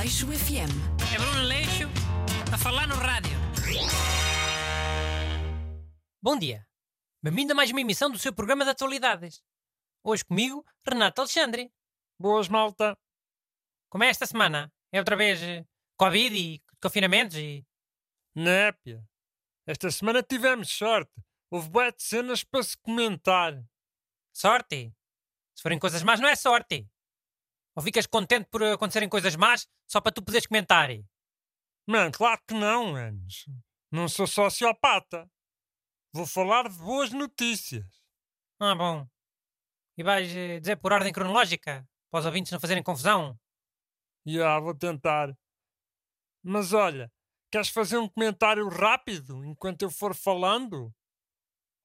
Aleixo FM. É Bruno Leixo a falar no rádio. Bom dia. Bem-vindo a mais uma emissão do seu programa de atualidades. Hoje comigo, Renato Alexandre. Boas, malta. Como é esta semana? É outra vez eh, Covid e confinamentos e... Népia. Esta semana tivemos sorte. Houve bué de cenas para se comentar. Sorte. Se forem coisas más, não é sorte. Ou ficas contente por acontecerem coisas más só para tu poderes comentar? Mano, claro que não, anos. Não sou sociopata. Vou falar de boas notícias. Ah, bom. E vais eh, dizer por ordem cronológica? Para os ouvintes não fazerem confusão? Já, vou tentar. Mas olha, queres fazer um comentário rápido enquanto eu for falando?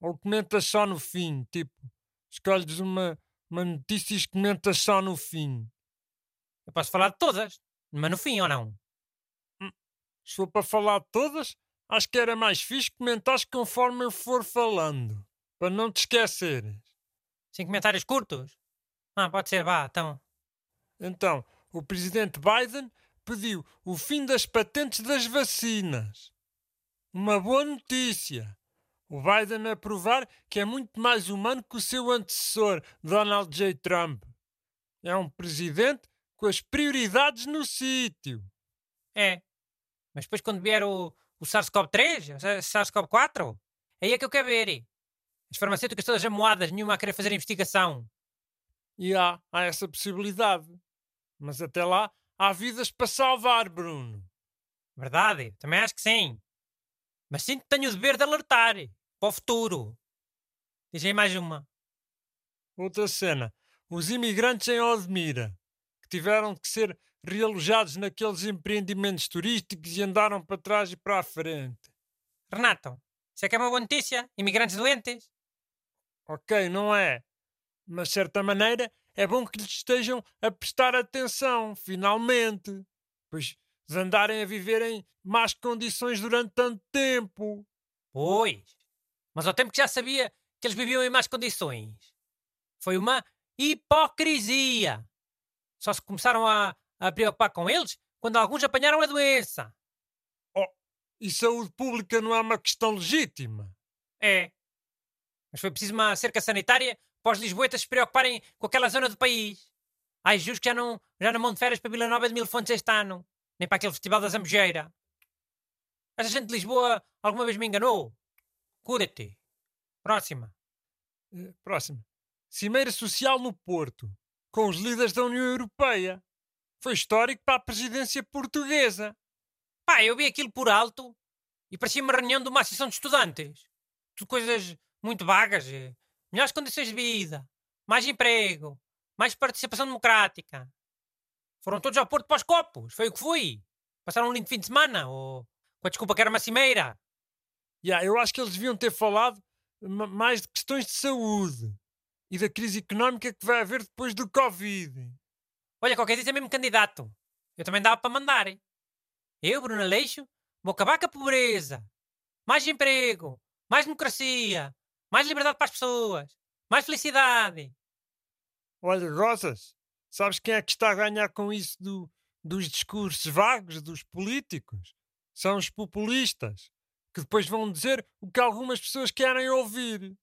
Ou comentas só no fim? Tipo, escolhes uma, uma notícia e comentas só no fim. Eu posso falar de todas, mas no fim ou não? Se for para falar de todas, acho que era mais fixe comentares conforme eu for falando. Para não te esqueceres. Sem comentários curtos? Ah, pode ser, vá, então. Então, o presidente Biden pediu o fim das patentes das vacinas. Uma boa notícia. O Biden a provar que é muito mais humano que o seu antecessor, Donald J. Trump. É um presidente com as prioridades no sítio. É. Mas depois quando vier o, o SARS-CoV-3, o SARS-CoV-4, aí é que eu quero ver. As farmacêuticas todas amoadas, nenhuma a querer fazer investigação. E há, há essa possibilidade. Mas até lá, há vidas para salvar, Bruno. Verdade, também acho que sim. Mas sinto que tenho o dever de alertar para o futuro. Diz aí mais uma. Outra cena. Os imigrantes em Odmira, que tiveram que ser realojados naqueles empreendimentos turísticos e andaram para trás e para a frente. Renato, isso é que é uma boa notícia? Imigrantes doentes? Ok, não é? Mas, de certa maneira, é bom que lhes estejam a prestar atenção, finalmente. Pois de andarem a viver em más condições durante tanto tempo. Pois. Mas ao tempo que já sabia que eles viviam em más condições. Foi uma hipocrisia. Só se começaram a, a preocupar com eles quando alguns apanharam a doença. Oh, e saúde pública não é uma questão legítima? É. Mas foi preciso uma cerca sanitária para os lisboetas se preocuparem com aquela zona do país. Ai, juro que já não, já não vão de férias para Vila Nova de Mil Fontes este ano. Nem para aquele festival da Zambujeira. Essa gente de Lisboa alguma vez me enganou. Cura-te. Próxima. Uh, próxima. Cimeira Social no Porto, com os líderes da União Europeia. Foi histórico para a presidência portuguesa. Pá, eu vi aquilo por alto e parecia uma reunião de uma associação de estudantes. Tudo coisas muito vagas. Melhores condições de vida, mais emprego, mais participação democrática. Foram todos ao Porto para os copos, foi o que fui. Passaram um lindo fim de semana, ou com a desculpa que era uma cimeira. Yeah, eu acho que eles deviam ter falado mais de questões de saúde e da crise económica que vai haver depois do Covid. Olha, qualquer dia é mesmo candidato. Eu também dava para mandar. Eu, Bruno Aleixo, vou acabar com a pobreza. Mais emprego, mais democracia, mais liberdade para as pessoas, mais felicidade. Olha, Rosas, sabes quem é que está a ganhar com isso do, dos discursos vagos dos políticos? São os populistas, que depois vão dizer o que algumas pessoas querem ouvir.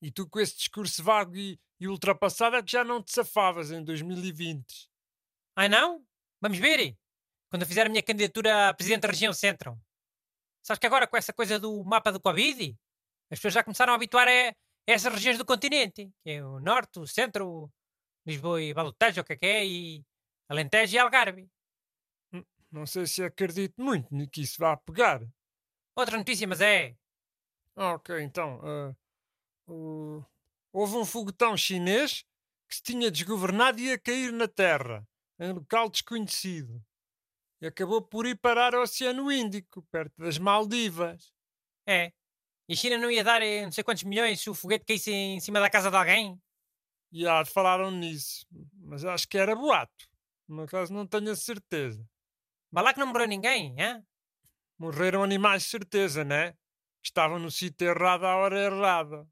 E tu, com esse discurso vago e, e ultrapassado, é que já não te safavas em 2020. Ai não? Vamos ver. Quando eu fizer a minha candidatura a presidente da região centro. Sabes que agora com essa coisa do mapa do Covid, as pessoas já começaram a habituar a, essas regiões do continente, que é o norte, o centro, Lisboa e Balotejo, o que é que é, e Alentejo e Algarve. Não sei se acredito muito que isso vá pegar. Outra notícia, mas é. Ok, então. Uh, uh, houve um foguetão chinês que se tinha desgovernado e ia cair na Terra, em local desconhecido. E acabou por ir parar ao Oceano Índico, perto das Maldivas. É. E a China não ia dar eh, não sei quantos milhões se o foguete caísse em cima da casa de alguém? Já falaram nisso, mas acho que era boato. No caso, não tenho a certeza. Mas lá que não morreu ninguém, é? Morreram animais, certeza, né? Estavam no sítio errado à hora errada.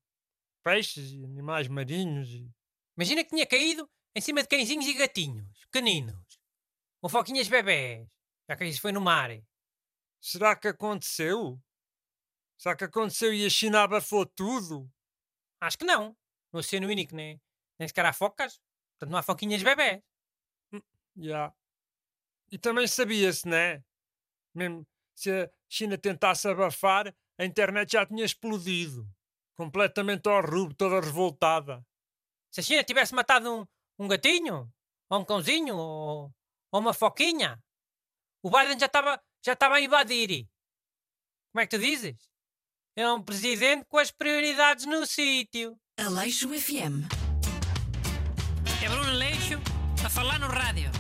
Peixes e animais marinhos e... Imagina que tinha caído em cima de cãezinhos e gatinhos, pequeninos. Ou foquinhas bebés, já que isso foi no mar. Será que aconteceu? Será que aconteceu e a China abafou tudo? Acho que não. No Oceano Índico nem, nem sequer há focas. Portanto, não há foquinhas bebés. Já. E também sabia-se, né? Mesmo se a China tentasse abafar, a internet já tinha explodido. Completamente ao rubo, toda revoltada. Se a China tivesse matado um, um gatinho, ou um cãozinho, ou, ou uma foquinha, o Biden já estava já estava a invadir. Como é que tu dizes? É um presidente com as prioridades no sítio. Aleixo FM. É Bruno Aleixo a falar no rádio.